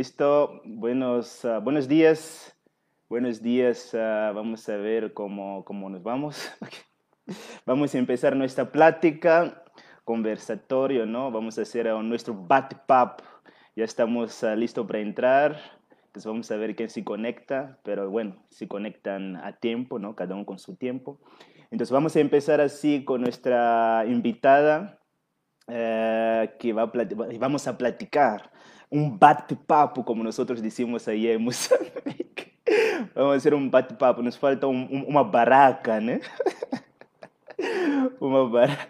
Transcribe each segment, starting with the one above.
Listo. Buenos, ah, buenos días. Buenos días. ah, vamos a ver cómo, cómo nos vamos. vamos a empezar nuestra plática, conversatorio, ¿no? Vamos a hacer nuestro bat-pap. Ya estamos ah, listos para entrar. Entonces vamos a ver quién se conecta, pero bueno, se conectan a tiempo, ¿no? Cada uno con su tiempo. Entonces vamos a empezar así con nuestra invitada, eh, que va a vamos a platicar un bate-papo, como nosotros decimos ahí en Mozambique. Vamos a hacer un bate-papo, nos falta un- un- una baraca, ¿no? Una baraca.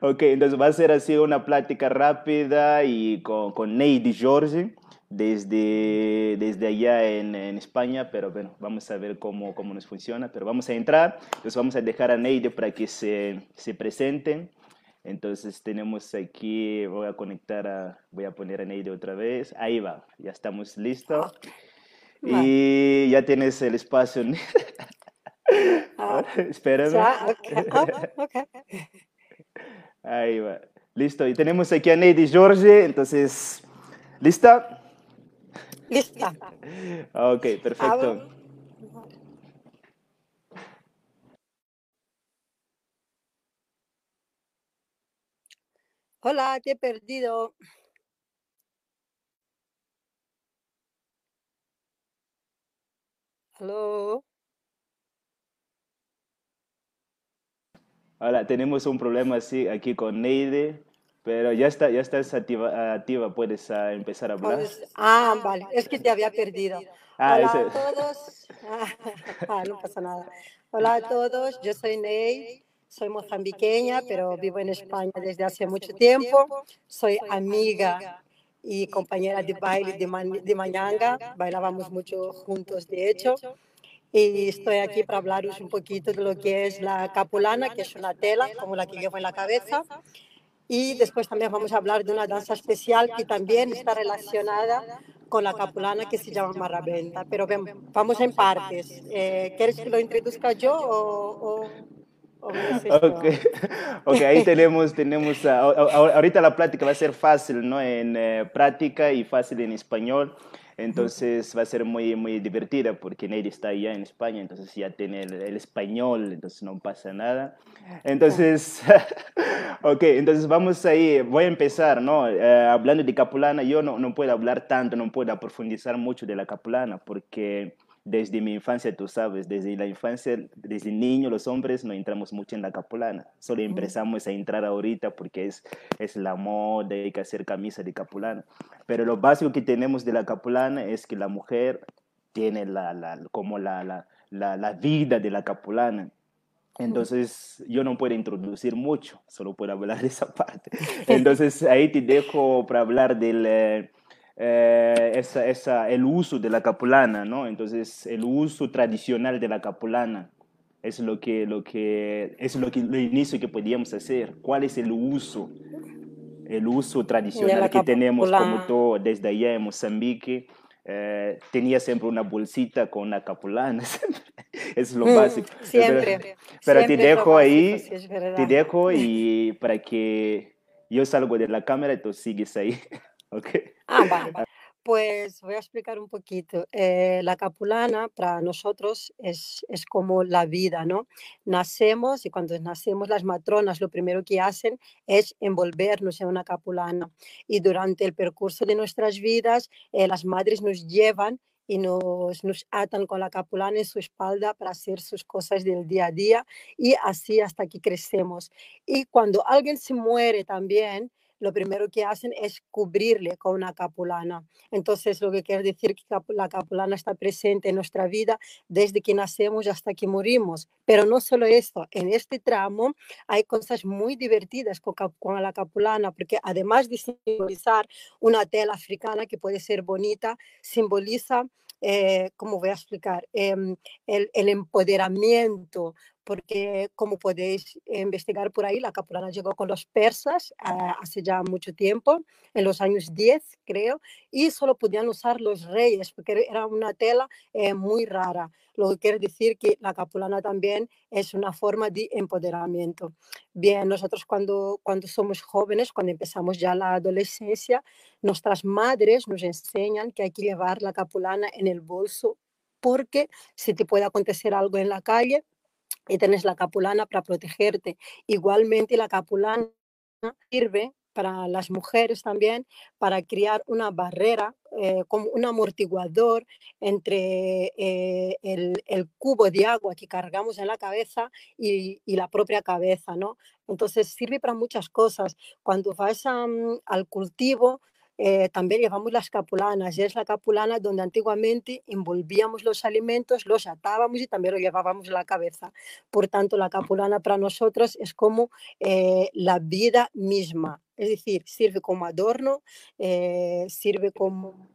Ok, entonces va a ser así una plática rápida y con, con Neidi Jorge desde, desde allá en, en España, pero bueno, vamos a ver cómo, cómo nos funciona, pero vamos a entrar, entonces vamos a dejar a Neidi para que se, se presente. Entonces tenemos aquí, voy a conectar a, voy a poner a Neide otra vez. Ahí va, ya estamos listos. Y ya tienes el espacio. Ah, espérame. ya, ok. Ah, ok. Ahí va. Listo. Y tenemos aquí a Neide Jorge. Entonces, ¿lista? Lista. Ok, perfecto. Hola, te he perdido. Aló. Ahora tenemos un problema así aquí con Neide, pero ya está, ya estás activa, activa, puedes ah, empezar a hablar. Puedes- Ah, vale, es que te había perdido. Ah, Hola ese- a todos. Ah, no pasa nada. Hola a todos, yo soy Ney, soy mozambiqueña, pero vivo en España desde hace mucho tiempo. Soy amiga y compañera de baile de, Man- de Mañanga, bailábamos mucho juntos, de hecho. Y estoy aquí para hablaros un poquito de lo que es la capulana, que es una tela como la que llevo en la cabeza. Y después también vamos a hablar de una danza especial que también está relacionada con la capulana que se llama marrabenta. Pero vamos en partes. Eh, ¿Quieres que lo introduzca yo o, o, o me dices tú? Ok, ahí tenemos, tenemos, a- ahorita la plática va a ser fácil, ¿no? En eh, práctica y fácil en español, entonces va a ser muy, muy divertida porque Nery está allá en España, entonces ya tiene el, el español, entonces no pasa nada. Entonces, ok, entonces vamos ahí, voy a empezar, ¿no? Eh, hablando de capulana, yo no, no puedo hablar tanto, no puedo profundizar mucho de la capulana porque desde mi infancia, tú sabes, desde la infancia, desde niño, los hombres no entramos mucho en la capulana. Solo empezamos a entrar ahorita porque es, es la moda, hay que hacer camisa de capulana. Pero lo básico que tenemos de la capulana es que la mujer tiene la, la, como la, la, la, la vida de la capulana. Entonces, yo no puedo introducir mucho, solo puedo hablar de esa parte. Entonces, ahí te dejo para hablar del, eh, esa, esa, el uso de la capulana, ¿no? Entonces, el uso tradicional de la capulana es lo que, lo que, es lo que, lo inicio que podíamos hacer. ¿Cuál es el uso? El uso tradicional que tenemos como todo desde allá en Mozambique. eh, tenía siempre una bolsita con una capulana. es lo Mm, básico. Pero, Siempre, pero te siempre lo dejo básico, ahí, sí, te dejo y para que yo salgo de la cámara y tú sigues ahí. ¿Ok? Ah, vale. Pues voy a explicar un poquito. Eh, la capulana para nosotros es, es como la vida, ¿no? Nacemos y cuando nacemos las matronas lo primero que hacen es envolvernos en una capulana. Y durante el percurso de nuestras vidas, eh, las madres nos llevan y nos, nos atan con la capulana en su espalda para hacer sus cosas del día a día y así hasta que crecemos. Y cuando alguien se muere también, lo primero que hacen es cubrirle con una capulana. Entonces, lo que quiere decir que la capulana está presente en nuestra vida desde que nacemos hasta que morimos. Pero no solo esto, en este tramo hay cosas muy divertidas con, la capulana, porque además de simbolizar una tela africana que puede ser bonita, simboliza, eh, ¿cómo voy a explicar? Em, el empoderamiento porque como podéis investigar por ahí, la capulana llegó con los persas ah, hace ya mucho tiempo, en los años 10 creo, y solo podían usar los reyes porque era una tela eh, muy rara, lo que quiere decir que la capulana también es una forma de empoderamiento. Bien, nosotros cuando, cuando somos jóvenes, cuando empezamos ya la adolescencia, nuestras madres nos enseñan que hay que llevar la capulana en el bolso porque si te puede acontecer algo en la calle y tienes la capulana para protegerte. Igualmente la capulana sirve para las mujeres también, para crear una barrera, eh, como un amortiguador entre eh, el, cubo de agua que cargamos en la cabeza y, la propia cabeza, ¿no? Entonces sirve para muchas cosas. Cuando vas al cultivo, eh, también llevamos las capulanas, y es la capulana donde antiguamente envolvíamos los alimentos, los atábamos y también lo llevábamos en la cabeza. Por tanto, la capulana para nosotros es como eh, la vida misma, es decir, sirve como adorno, eh, sirve como...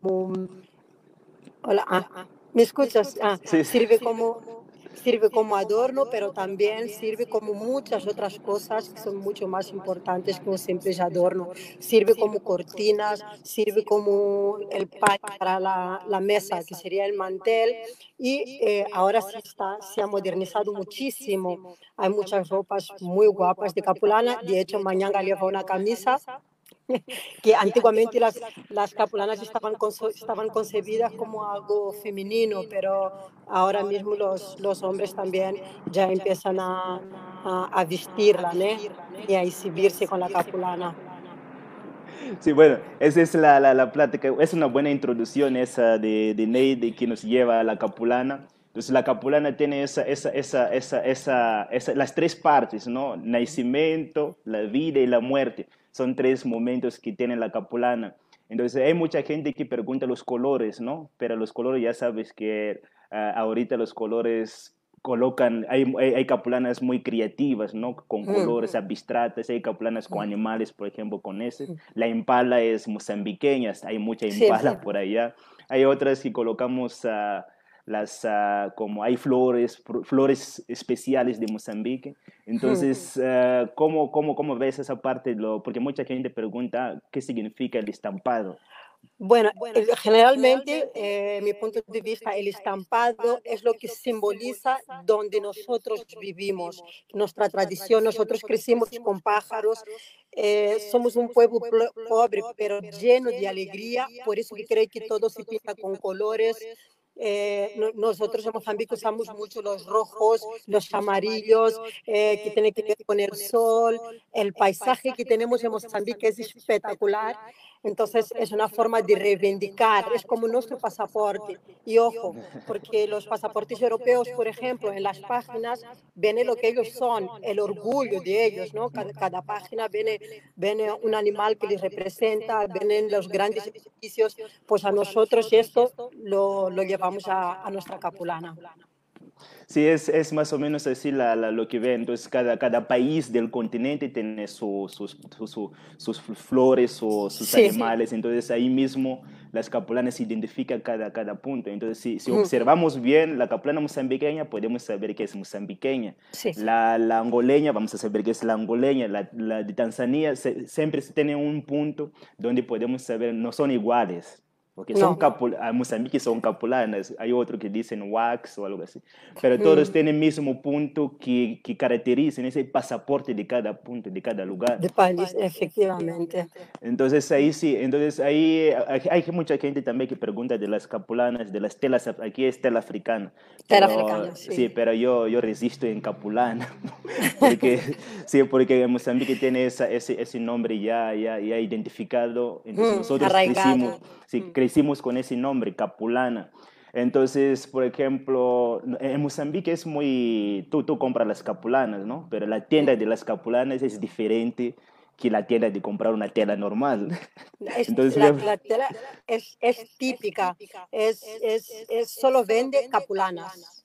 Hola, ah, ah, ¿me escuchas? Ah, sirve como sirve como adorno, pero también sirve como muchas otras cosas que son mucho más importantes que un simple adorno. Sirve como cortinas, sirve como el pan para la, la mesa, que sería el mantel, y eh, ahora sí está, se ha modernizado muchísimo. Hay muchas ropas muy guapas de capulana, de hecho mañana llevo una camisa que antiguamente las, las capulanas estaban, estaban concebidas como algo femenino, pero ahora mismo los, los hombres también ya empiezan a, a, vestirla y a exhibirse con la capulana. Sí, bueno, esa es la, la, la, plática, es una buena introducción esa de, de Neide que nos lleva a la capulana. Entonces la capulana tiene esa, esa, esa, esa, esa, las tres partes, ¿no? Nacimiento, la vida y la muerte. Son tres momentos que tiene la capulana. Entonces hay mucha gente que pregunta los colores, ¿no? Pero los colores ya sabes que ah, ahorita los colores colocan, hay, hay, capulanas muy creativas, ¿no? Con colores abstratos, hay capulanas con animales, por ejemplo, con ese. La impala es mozambiqueña, hay mucha impala por allá. Hay otras que colocamos... Uh, las, ah, como hay flores, flores especiales de Mozambique. Entonces, uh, ¿cómo, cómo, cómo, ves esa parte? Lo, porque mucha gente pregunta qué significa el estampado. Bueno, generalmente, eh, mi punto de vista, el estampado es lo que simboliza donde nosotros vivimos, nuestra tradición. Nosotros crecimos con pájaros, eh, somos un pueblo pobre, pero lleno de alegría, por eso que creo que todo se pinta con colores, eh, nosotros en Mozambique usamos mucho los rojos, los amarillos, eh, que tienen que ver con el sol. El paisaje que tenemos en Mozambique es espectacular. Entonces es una forma de reivindicar, es como nuestro pasaporte. Y ojo, porque los pasaportes europeos, por ejemplo, en las páginas viene lo que ellos son, el orgullo de ellos, ¿no? Cada, página viene, viene un animal que les representa, vienen los grandes edificios, pues a nosotros esto lo, lo llevamos a, a nuestra capulana. Sí, es, es, más o menos así la, lo que ve. Entonces, cada, cada país del continente tiene sus, sus flores, sus animales. Entonces, ahí mismo las capulanas identifican cada, cada punto. Entonces, si, si observamos bien la capulana mozambiqueña, podemos saber que es mozambiqueña. La, la, angoleña, vamos a saber que es la angoleña. La, la de Tanzania, siempre se tiene un punto donde podemos saber, no son iguales. Porque son a Mozambique son capulanas, hay otros que dicen wax o algo así. Pero todos tienen el mismo punto que, que caracterizan ese pasaporte de cada punto, de cada lugar. De país, efectivamente. Entonces ahí sí, entonces ahí hay, mucha gente también que pregunta de las capulanas, de las telas, aquí es tela africana. Tela africana, sí. Sí, pero yo, yo resisto en capulana. porque, sí, porque Mozambique tiene esa, ese, ese nombre ya, ya, ya identificado. Entonces nosotros crecimos, sí, crecimos con ese nombre, Capulana. Entonces, por ejemplo, en Mozambique es muy, tú, tú compras las capulanas, ¿no? Pero la tienda de las capulanas es diferente que la tienda de comprar una tela normal. Entonces, la, tela es, es típica, es, es, es, solo vende capulanas.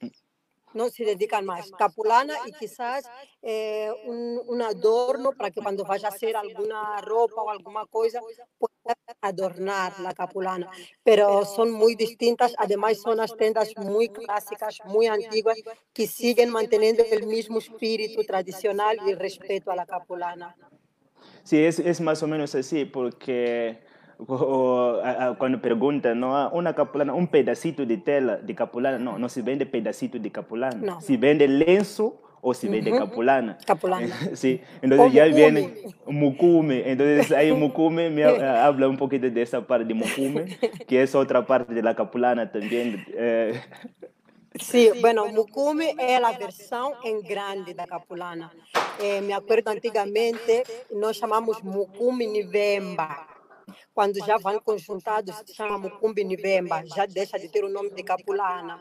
¿No? Se dedican más. Capulana y quizás eh, un, un, adorno para que cuando vaya a hacer alguna ropa o alguna cosa, pueda adornar la capulana, pero son muy distintas, además son las tendas muy clásicas, muy antiguas, que siguen manteniendo el mismo espíritu tradicional y respeto a la capulana. Sí, es, es más o menos así, porque o, a, a, cuando preguntan, ¿no? Ah, una capulana, un pedacito de tela de capulana, no, no se vende pedacito de capulana, No. se vende lenzo o se vende Ujú. capulana. Capulana. Sí, entonces O ya mukume. viene mukume, entonces ahí mukume me ha- habla un poquito de esa parte de mukume, que es otra parte de la capulana también. eh, Sí, bueno, Mukume es la versión en grande da capulana. Eh, me acuerdo antigamente, nós chamamos Mukume Nivemba. Quando já vão conjuntados, se chama Mukumbi Nivemba, já deixa de ter o nome de capulana.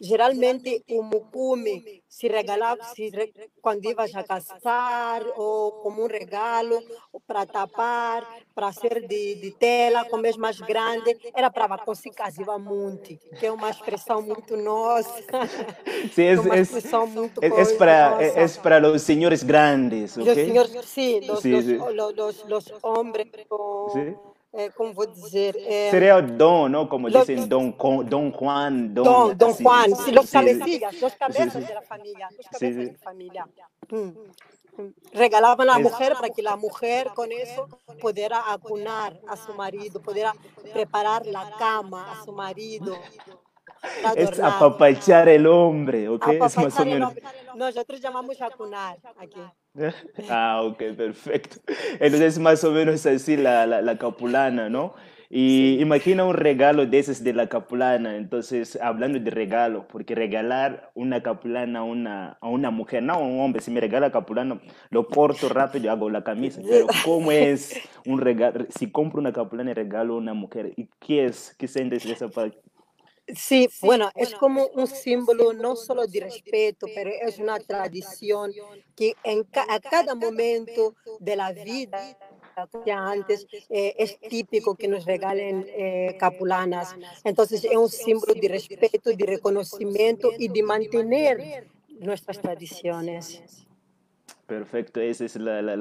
Geralmente, o Mukume se regalava se re, quando ia a casar, ou como um regalo, para tapar, para ser de, de tela, como é mais grande, era para você casar muito, que é uma expressão muito nossa. sí, É uma es, expressão muito es coisa para, nossa. es para los señores grandes, ¿ok? Los señores, sí, los, Sí, los, sí. los, los, los hombres, con, Sí. Eh, ¿cómo voy a decir? Eh, Sería don, ¿no? Como dicen don, Con- don Juan, don, Don, don así. Juan, sí, los sí. cabecillas, los cabezas sí. de la familia, los Sí, cabezas sí. de familia. Mm, mm. Regalaban a la mujer para que la mujer con eso pudiera acunar a su marido, pudiera preparar la cama a su marido. Es apapachar el hombre, ¿ok? Es más o Apapachar menos. Nosotros llamamos acunar aquí. Ah, ok, perfecto. Entonces, más o menos así la, la, la capulana, ¿no? Y imagina un regalo de esos de la capulana. Entonces, hablando de regalo, porque regalar una capulana a una, a una mujer, no a un hombre, si me regala capulana, lo corto rápido y hago la camisa. Pero, ¿cómo es un regalo? Si compro una capulana y regalo a una mujer, ¿y qué es? ¿Qué sientes de esa parte? Sí, bueno, es como un símbolo no solo de respeto, pero es una tradición que en ca- a cada momento de la vida, decía antes, eh, es típico que nos regalen eh, capulanas. Entonces es un símbolo de respeto, de reconocimiento y de mantener nuestras tradiciones. Perfecto, esa es la, la,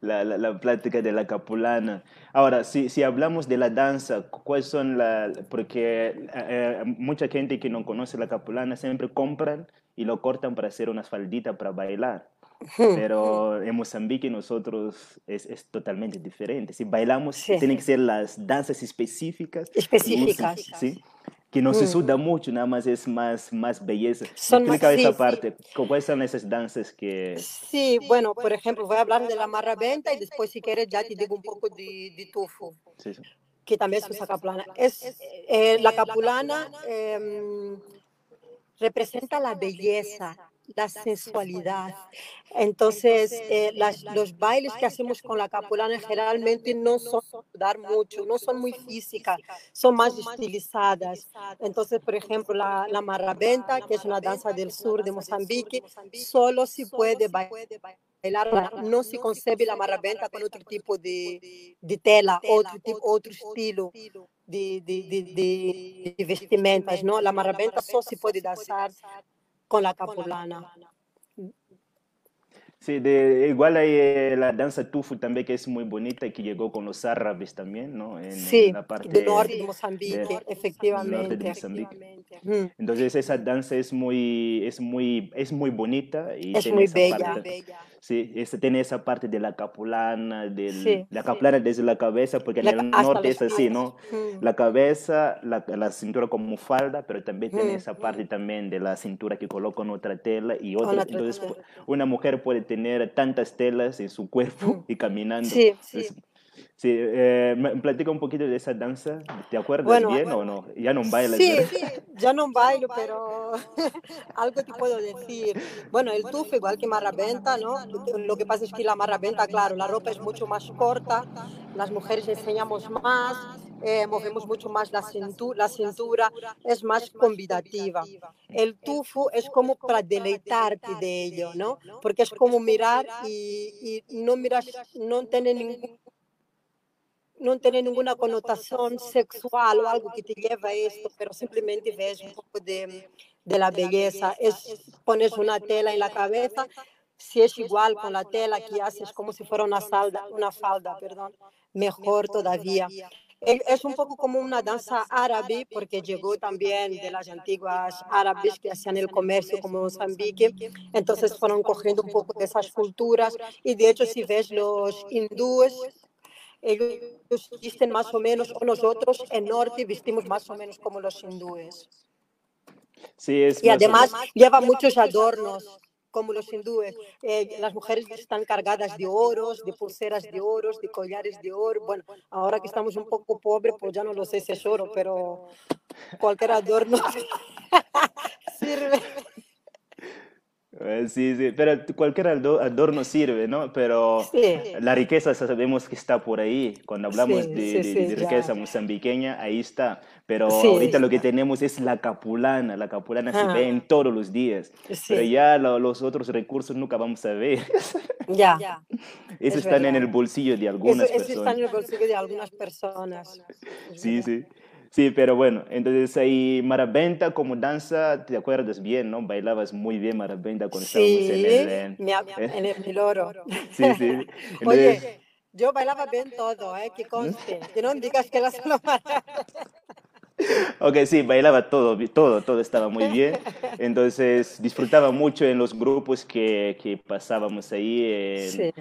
la, la, plática de la capulana. Ahora, si, si hablamos de la danza, ¿cuáles son las...? Porque eh, mucha gente que no conoce la capulana siempre compran y lo cortan para hacer unas falditas para bailar. Pero en Mozambique nosotros es, es totalmente diferente. Si bailamos, Sí. tienen que ser las danzas específicas. Específicas. ¿sí? Que no se Mm. suda mucho, nada más es más, más belleza. Son más- Explica sí, esa sí. parte. ¿Cuáles son esas danzas que...? Sí, bueno, por ejemplo, voy a hablar de la marrabenta y después si quieres ya te digo un poco de, de tufo. Sí, sí. que también se usa capulana. Es, eh, la capulana em, representa la belleza, la sensualidad. Entonces, eh, las- los bailes que hacemos con la capulana generalmente no son dar mucho, no son muy físicas, son más estilizadas. Entonces, por ejemplo, la, la marrabenta, que es una danza del sur de Mozambique, solo se puede bailar no se concebe la marrabenta con otro tipo de, de tela, otro, tipo, otro estilo de, de, de, de- de vestimentas, ¿no? La marrabenta solo se puede danzar con la capulana. Sí, de, igual hay eh, la danza tufu también que es muy bonita y que llegó con los árabes también, ¿no? En, en Sí, la parte del norte de de- Mozambique, del norte de efectivamente. Mozambique. Entonces esa danza es muy, es muy, es muy bonita y Es tiene muy esa bella. parte, sí, esa- tiene esa parte de la capulana, Sí, la sí. capulana desde la cabeza, porque en La el ca- hasta norte es así, pies. ¿no? Mm. La cabeza, la, la cintura como falda, pero también tiene Mm. esa parte también de la cintura que coloca en otra tela y otra. Entonces, una mujer puede tener tantas telas en su cuerpo Mm. y caminando. Sí, Es- sí, eh, platica un poquito de esa danza. ¿Te acuerdas Bueno, bien o no? Ya no bailas, Sí, ¿verdad? ya no bailo, pero algo te puedo decir. Bueno, el tufo igual que marrabenta, ¿no? Lo que pasa es que la marrabenta, claro, la ropa es mucho más corta, las mujeres enseñamos más, eh, movemos mucho más la cintura, la cintura es más convidativa. El tufo es como para deleitarte de ello, ¿no? Porque es como mirar y, y no miras, no tiene ningún no tiene ninguna connotación sexual o algo que te lleva a esto, pero simplemente ves un poco de, de la belleza. Es, pones una tela en la cabeza, si es igual con la tela que haces como si fuera una falda, una falda, perdón, mejor todavía. Es un poco como una danza árabe, porque llegó también de las antiguas árabes que hacían el comercio como Mozambique. Entonces fueron cogiendo un poco de esas culturas. Y de hecho, si ves los hindúes, ellos visten más o menos, o nosotros en norte vestimos más o menos como los hindúes. Sí, es y además lleva muchos adornos como los hindúes. Eh, las mujeres están cargadas de oros, de pulseras de oros, de collares de oro. Bueno, ahora que estamos un poco pobres, pues ya no lo sé si es oro, pero cualquier adorno sirve. Eh, sí, sí, pero cualquier adorno sirve, ¿no? Pero la riqueza sabemos que está por ahí. Cuando hablamos de, riqueza mozambiqueña, ahí está. Pero ahorita lo que tenemos es la capulana. La capulana se ve en todos los días. Pero ya los otros recursos nunca vamos a ver. Ya. Eso están en el bolsillo de algunas personas. Eso está en el bolsillo de algunas personas. Sí, sí. Sí, pero bueno, entonces ahí Marabenta como danza, ¿te acuerdas bien, no? Bailabas muy bien Marabenta cuando sí, estábamos en el... ¿eh? en el Miloro. Sí, sí. Oye, yo bailaba bien todo, ¿eh? Que conste. Que no digas que la solo Ok, sí, bailaba todo, todo, todo estaba muy bien. Entonces disfrutaba mucho en los grupos que, que pasábamos ahí. Eh,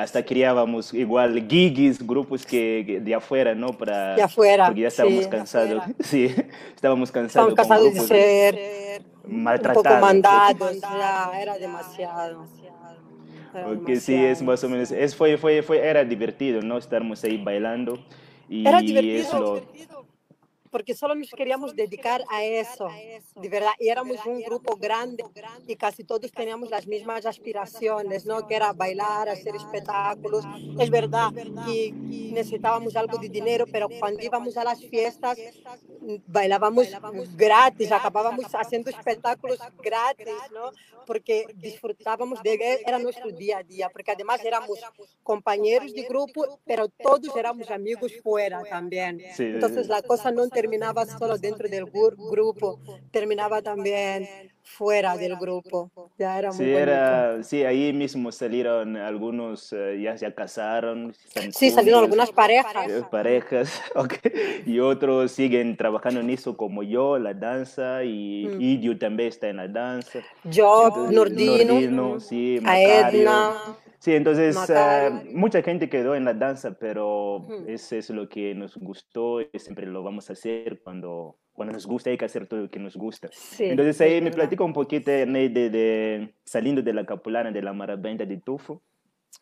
hasta criábamos igual gigis, grupos que, de afuera, ¿no? Para, de afuera. Porque ya estábamos cansados. Sí, estábamos cansados. Estábamos cansados de ser maltratados. Un poco mandados, ya, era demasiado. Porque sí, es más o menos, es, fue, fue, fue, era divertido, ¿no? Estarmos ahí bailando. Y era divertido. divertido porque solo nos queríamos dedicar a eso, de verdad. Y éramos un grupo grande y casi todos teníamos las mismas aspiraciones, ¿no? Que era bailar, hacer espectáculos. Es verdad que necesitábamos algo de dinero, pero cuando íbamos a las fiestas bailábamos gratis, acabábamos haciendo espectáculos gratis, ¿no? Porque disfrutábamos de era nuestro día a día, porque además éramos compañeros de grupo, pero todos éramos amigos fuera también. Entonces la cosa no terminaba solo dentro del grupo, terminaba también fuera del grupo. Ya era muy sí, era, sí, ahí mismo salieron algunos, eh, ya se casaron. Sí, salieron algunas parejas. Eh, parejas, okay. Y otros siguen trabajando en eso como yo, la danza, y mm. Idio también está en la danza. Yo, Nordino, Nordino sí, Edna. Sí, entonces uh, mucha gente quedó en la danza, pero eso es lo que nos gustó y siempre lo vamos a hacer cuando, cuando nos gusta, hay que hacer todo lo que nos gusta. Sí, entonces ahí me platico un poquito de, de, saliendo de la capulana de la maraventa de Tufo.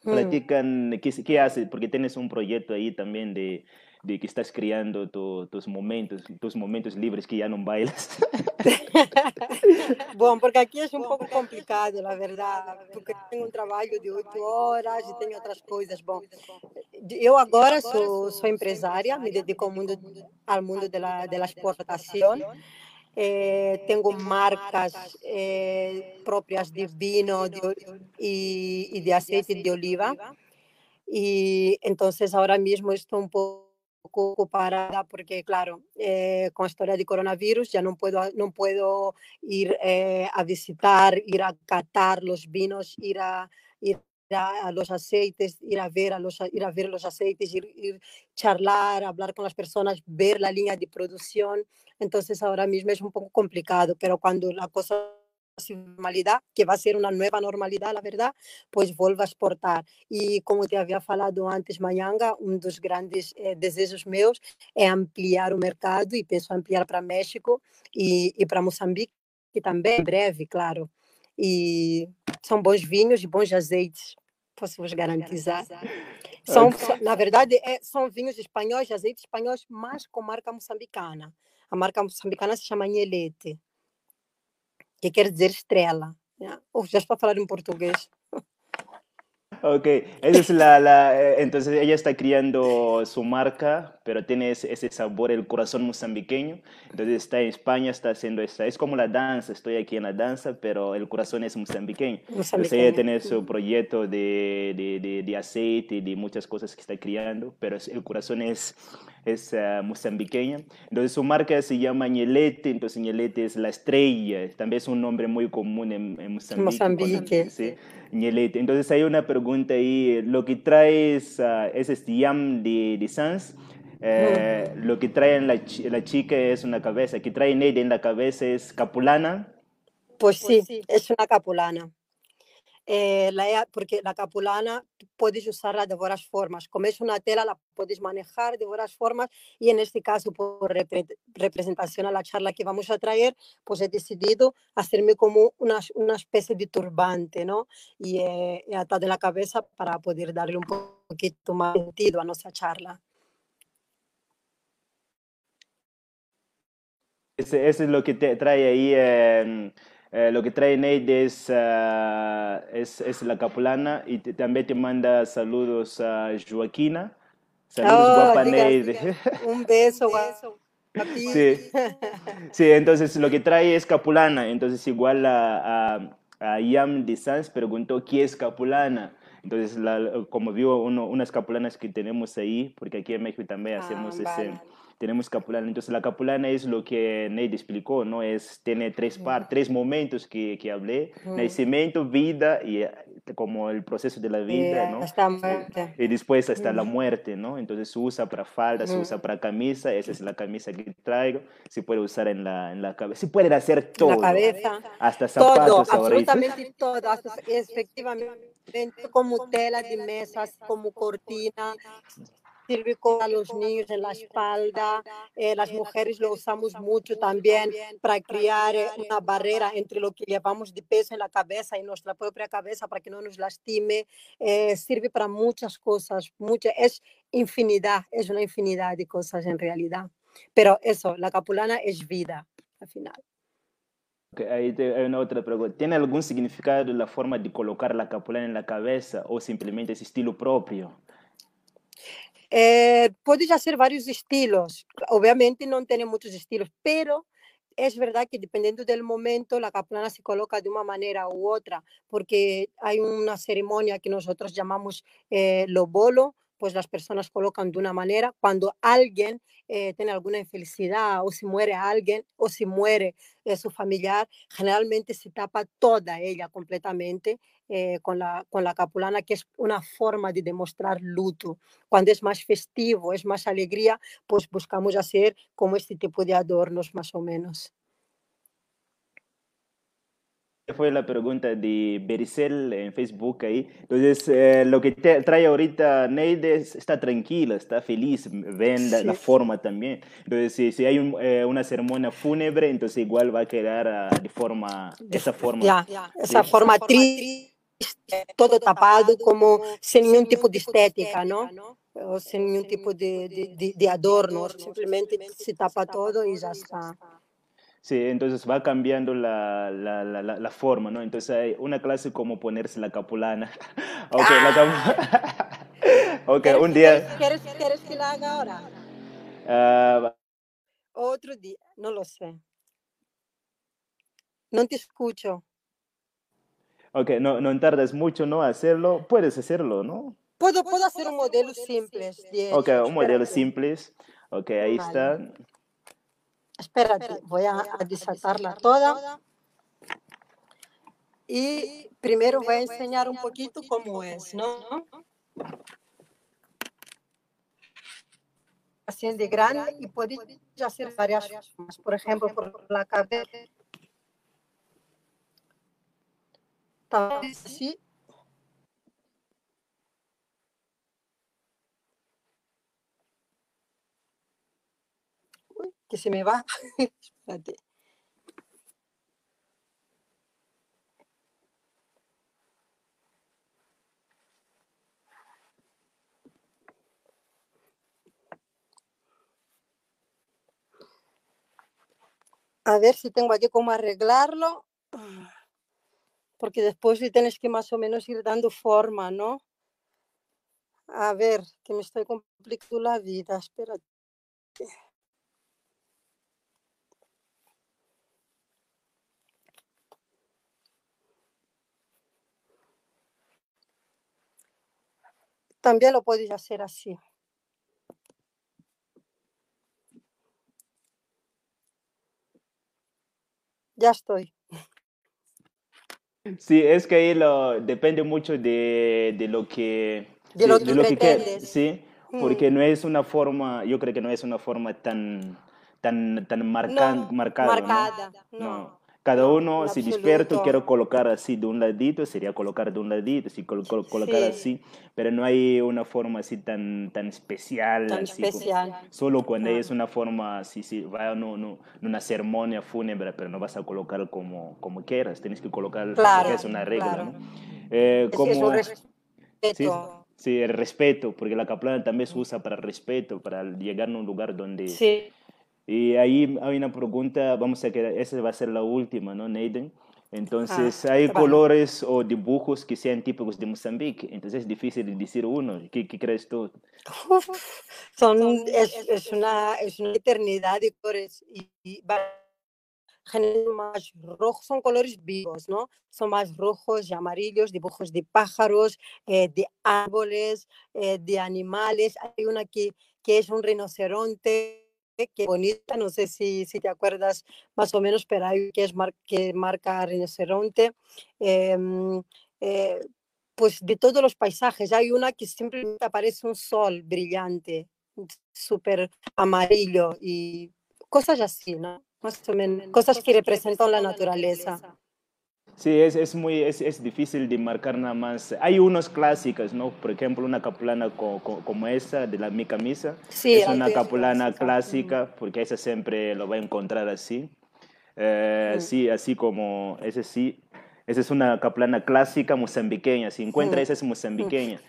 Platican qué, qué hace, porque tienes un proyecto ahí también de de que estás creando tus momentos, tus momentos libres que ya no bailas. bueno, porque aquí es un poco complicado, la verdad, porque tengo un trabajo de ocho horas y tengo otras cosas. Bom, eu agora sou, sou empresária, me dedico ao mundo, ao mundo de la, de la exportación. Eh, tengo marcas eh, propias de vino de, y, y de aceite de oliva. Y entonces ahora mismo estoy un poco poco parada porque, claro, eh, con historia de coronavirus ya no puedo, no puedo ir eh, a visitar, ir a catar los vinos, ir a, ir a los aceites, ir a ver, a los, ir a ver los aceites, ir, ir charlar, hablar con las personas, ver la línea de producción. Entonces ahora mismo es un poco complicado, pero cuando la cosa normalidad, que va a ser una nueva normalidad, la verdad, pues vuelva a exportar. Y como te había falado antes, Mayanga, un dos grandes eh, desejos meus é ampliar o mercado e penso ampliar para México e, e para Moçambique, que também em breve, claro. E são bons vinhos e bons azeites, posso vos garantizar. São, na verdade, é, são vinhos espanhóis, azeites espanhóis, mas com marca moçambicana. A marca moçambicana se chama Nhelete que quer dizer estrela. ¿ya? Uf, ya está falar en portugués. Ok, esa es la, la, eh, entonces ella está criando su marca, pero tiene ese, ese, sabor, el corazón mozambiqueño. Entonces está en España, está haciendo esa, es como la danza, estoy aquí en la danza, pero el corazón es mozambiqueño. mozambiqueño. Entonces ella tiene su proyecto de, de, de, de aceite, de muchas cosas que está criando, pero el corazón es, es uh, mozambiqueña. Entonces su marca se llama Ñelete, entonces Ñelete es la estrella, también es un nombre muy común en, en Mozambique. Mozambique. ¿sí? Ñelete. Entonces hay una pregunta ahí, lo que traes uh, es este yam de, de Sans, Eh, lo que trae la, la chica es una cabeza, que trae Neide en la cabeza es capulana. Pues sí, es una capulana. Eh, la, porque la capulana puedes usarla de varias formas. Como es una tela, la puedes manejar de varias formas y en este caso, por representación a la charla que vamos a traer, pues he decidido hacerme como una, una especie de turbante, ¿no? Y he, he atado en la cabeza para poder darle un poquito más sentido a nuestra charla. Eso es lo que te trae ahí. Eh, eh, lo que trae Neide es, uh, es, es, la capulana y te, también te manda saludos a Joaquina. Saludos, oh, guapa diga, Neide. diga. Un beso, beso. Sí. sí, entonces lo que trae es capulana. Entonces, igual a, a, a Yam de Sanz preguntó qué es capulana. Entonces, la, como vio uno, unas capulanas que tenemos ahí, porque aquí en México también hacemos ah, ese vale. Tenemos capulana. Entonces la capulana es lo que Neide explicó, ¿no? Es, tiene tres, par, tres momentos que, que hablé, Mm. nacimiento, vida y eh, como el proceso de la vida, Eh, ¿no? hasta muerte. Y después hasta la Mm. muerte, ¿no? Entonces se usa para falda, se Mm. usa para camisa, esa es la camisa que traigo, se puede usar en la, en la cabeza, se puede hacer La todo, cabeza. hasta Todo, zapatos ahorita. absolutamente todo. hasta- efectivamente, como tela de mesas, como cortina. Sirve a los niños en la espalda. Eh, las mujeres lo usamos mucho también para crear eh, una barrera entre lo que llevamos de peso en la cabeza y nuestra propia cabeza para que no nos lastime. Eh, sirve para muchas cosas, muchas, es infinidad, es una infinidad de cosas en realidad. Pero eso, la capulana es vida al final. Ok, ahí hay una otra pregunta. ¿Tiene algún significado la forma de colocar la capulana en la cabeza o simplemente es estilo propio? Eh, puedes hacer varios estilos. Obviamente no tiene muchos estilos, pero es verdad que dependiendo del momento la capulana se coloca de una manera u otra, porque hay una ceremonia que nosotros llamamos eh, lobolo, pues las personas colocan de una manera. Cuando alguien eh, tiene alguna infelicidad o si muere alguien o si muere eh, su familiar, generalmente se tapa toda ella completamente eh, con, la, con la capulana, que es una forma de demostrar luto. Cuando es más festivo, es más alegría, pues buscamos hacer como este tipo de adornos más o menos. Fue la pregunta de Bericel en Facebook ahí. Entonces, eh, lo que te trae ahorita Neide es- está tranquila, está feliz, ven la, la Sí. forma también. Entonces, si, si hay un, eh, una ceremonia fúnebre, entonces igual va a quedar ah, de forma, esa forma. Ya, esa Sí. forma triste, todo tapado, como sin ningún tipo de estética, ¿no? O sin ningún tipo de, de, de- de adornos, simplemente se tapa todo y ya está. Sí, entonces va cambiando la, la, la, forma, ¿no? Entonces hay una clase como ponerse la capulana. ok, la capu- ok, ¿Quieres- un día... ¿Quieres, quieres, que la haga ahora? ah, Otro día, no lo sé. No te escucho. ok, no, no tardas mucho, ¿no? Hacerlo. Puedes hacerlo, ¿no? Puedo, puedo hacer un modelo simple. Ok, un modelo simple. Ok, ahí Vale. está. Espérate, voy a, a desatarla toda. Y primero voy a enseñar un poquito cómo es, ¿no? Así de grande y puedes hacer varias formas. Por ejemplo, por la cabeza. Así. Que se me va. Espérate. A ver si tengo aquí cómo arreglarlo. Porque después le tienes que más o menos ir dando forma, ¿no? A ver, que me estoy complicando la vida. Espérate. También lo puedes hacer así. Ya estoy. Sí, es que ahí lo, depende mucho de, de lo que... De lo sí, que que- pretendes. sí. porque Mm. no es una forma, yo creo que no es una forma tan, tan, tan marcada, No. no, Cada no, uno, si absoluto. quiero colocar así de un ladito, sería colocar de un ladito, si col- col- colocar Sí, así, pero no hay una forma así tan, tan especial, tan así como, especial. solo cuando es Claro. una forma, sí, sí, va no, no, una ceremonia fúnebre, pero no vas a colocar como, como quieras, tienes que colocar Claro, es una regla, claro. ¿no? Eh, Es, es un como, sí, respeto. sí, el respeto, porque la caplana también se usa para respeto, para llegar a un lugar donde... Sí, Y ahí hay una pregunta, vamos a quedar, esa va a ser la última, ¿no, Neiden? ah, Entonces, hay vale. colores o dibujos que sean típicos de Mozambique, entonces es difícil de decir uno. ¿Qué, qué crees tú? Uf, son, es, es una, es una eternidad de colores y, y más rojos, son colores vivos, ¿no? Son más rojos y amarillos, dibujos de pájaros, eh, de árboles, eh, de animales. Hay una que, que es un rinoceronte, que bonita, no sé si, si te acuerdas más o menos, pero hay que es mar- que marca rinoceronte. Em, eh, pues de todos los paisajes, hay una que simplemente aparece un sol brillante, súper amarillo y cosas así, ¿no? Más o menos, cosas que representan la naturaleza. Sí, es, es muy, es, es difícil de marcar nada más. Hay unos clásicas, ¿no? Por ejemplo, una capulana co- co- como esa de la mi camisa. Sí, es una capulana clásica. clásica, porque esa siempre lo va a encontrar así. Eh, Mm, sí, así como, ese sí, esa es una capulana clásica mozambiqueña. Si encuentra mm, esa es mm. mozambiqueña.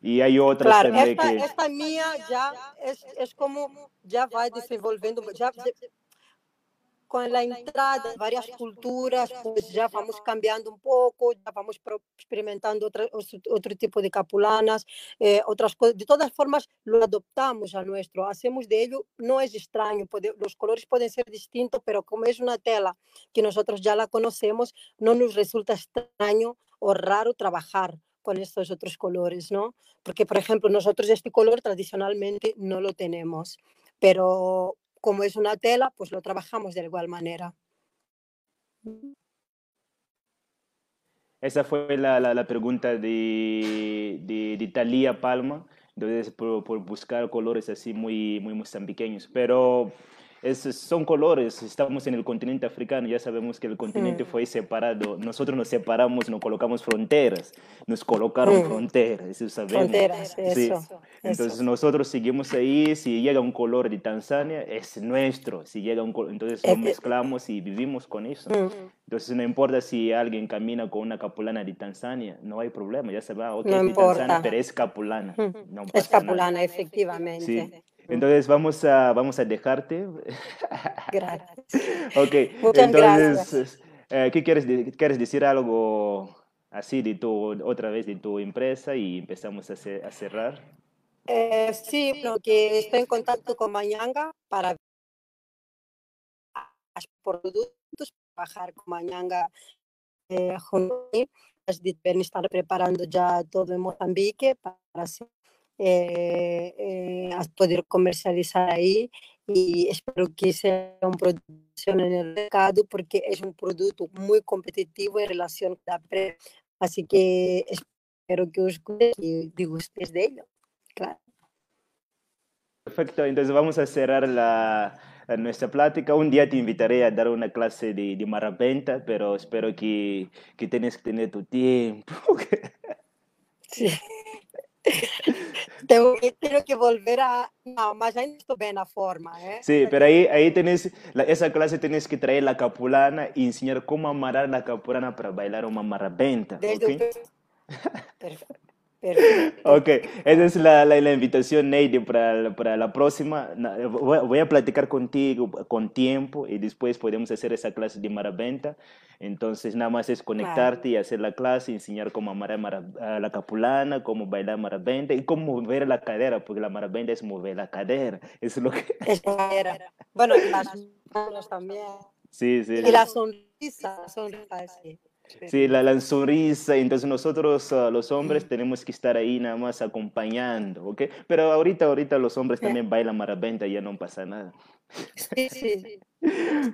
Y hay otras Claro, también esta, que... esta mía ya es, es como, ya va desenvolviendo, ya, con la entrada de varias culturas, pues ya vamos cambiando un poco, ya vamos experimentando otro, otro tipo de capulanas, eh, otras cosas. De todas formas, lo adoptamos a nuestro, hacemos de ello, no es extraño, puede- los colores pueden ser distintos, pero como es una tela que nosotros ya la conocemos, no nos resulta extraño o raro trabajar con estos otros colores, ¿no? Porque, por ejemplo, nosotros este color tradicionalmente no lo tenemos, pero como es una tela, pues lo trabajamos de igual manera. Esa fue la, la, pregunta de, de, de Palma, entonces por, por buscar colores así muy, muy mozambiqueños, pero esos son colores, estamos en el continente africano, ya sabemos que el continente Mm, fue separado, nosotros nos separamos, no colocamos fronteras, nos colocaron mm, fronteras, eso sabemos, Fronteras, sí. eso, Entonces eso. nosotros seguimos ahí, si llega un color de Tanzania, es nuestro, si llega un color, entonces lo mezclamos y vivimos con eso. mm, Entonces no importa si alguien camina con una capulana de Tanzania, no hay problema, ya se va, ok, No es de Tanzania, pero es capulana, Mm, no Es nada. capulana, Sí, efectivamente. Entonces vamos a, vamos a dejarte. Gracias. Ok, Muchas gracias. entonces, eh, ¿qué quieres, quieres decir algo así de tu, otra vez de tu empresa y empezamos a, ce- a cerrar? Eh, sí, bueno, que estoy en contacto con Mañanga para productos, trabajar con Mañanga eh, junto a mí. Deben estar preparando ya todo en Mozambique para así, eh, eh, a poder comercializar ahí y espero que sea un producto en el mercado porque es un producto muy competitivo en relación con la pre. Así que espero que os guste y disgustéis de ello. Claro. Perfecto, entonces vamos a cerrar la, nuestra plática. Un día te invitaré a dar una clase de, de marabenta, pero espero que, que tienes que tener tu tiempo. Sí. Tengo que, tengo que volver a. No, mas ainda estou bem na forma, ¿eh? Sí, pero ahí, ahí tenés, la- esa clase tienes que traer la capulana y enseñar cómo amarrar la capulana para bailar una marabenta, Desde. ¿ok? Perfeito. Perfeito. Ok, esa es la, la, la invitación, Neide, para, para la próxima. Voy, a platicar contigo con tiempo y después podemos hacer esa clase de marabenta. Entonces, nada más es Claro. conectarte y hacer la clase, enseñar cómo amarrar mara- a la capulana, cómo bailar marabenta y cómo mover la cadera, porque la marabenta es mover la cadera. Es lo que... Esa era. Bueno, y las manos también. Sí, sí, Y la sonrisa, la sonrisa, sí. Sí. La, la sonrisa, entonces nosotros ah, los hombres Mm. tenemos que estar ahí nada más acompañando, ¿ok? Pero ahorita, ahorita los hombres también bailan marabenta, ya no pasa nada. Sí, sí.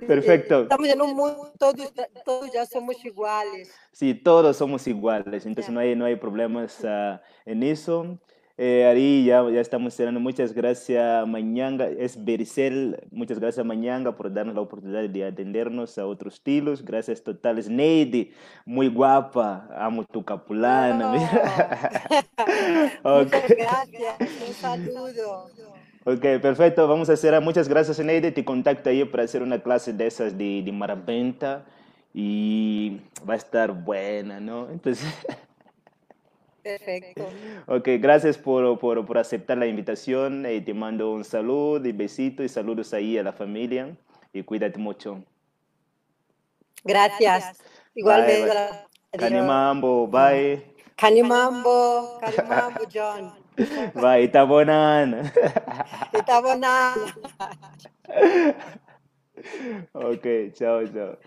Perfecto. Estamos en un mundo, todos, todos ya somos iguales. Sí, todos somos iguales, entonces no hay, no hay problemas ah, en eso. Eh, Ari, ya, ya estamos cerrando. Muchas gracias, Mañanga. Es Bericel. Muchas gracias, Mañanga, por darnos la oportunidad de atendernos a otros estilos. Gracias totales. Neidi, muy guapa. Amo tu capulana. No. Ok. Muchas gracias. Un saludo. Ok, perfecto. Vamos a hacer. Muchas gracias, Neide. Te contacto ahí para hacer una clase de esas de, de marabenta y va a estar buena, ¿no? Entonces, Perfecto. Ok, gracias por, por, por aceptar la invitación. Eh, te mando un saludo y besito y saludos ahí a la familia. Y cuídate mucho. Gracias. Igualmente. Kanimambo, bye. Kanimambo, Kanimambo, John. Bye, tabonan. tabonan. ok, chao, chao.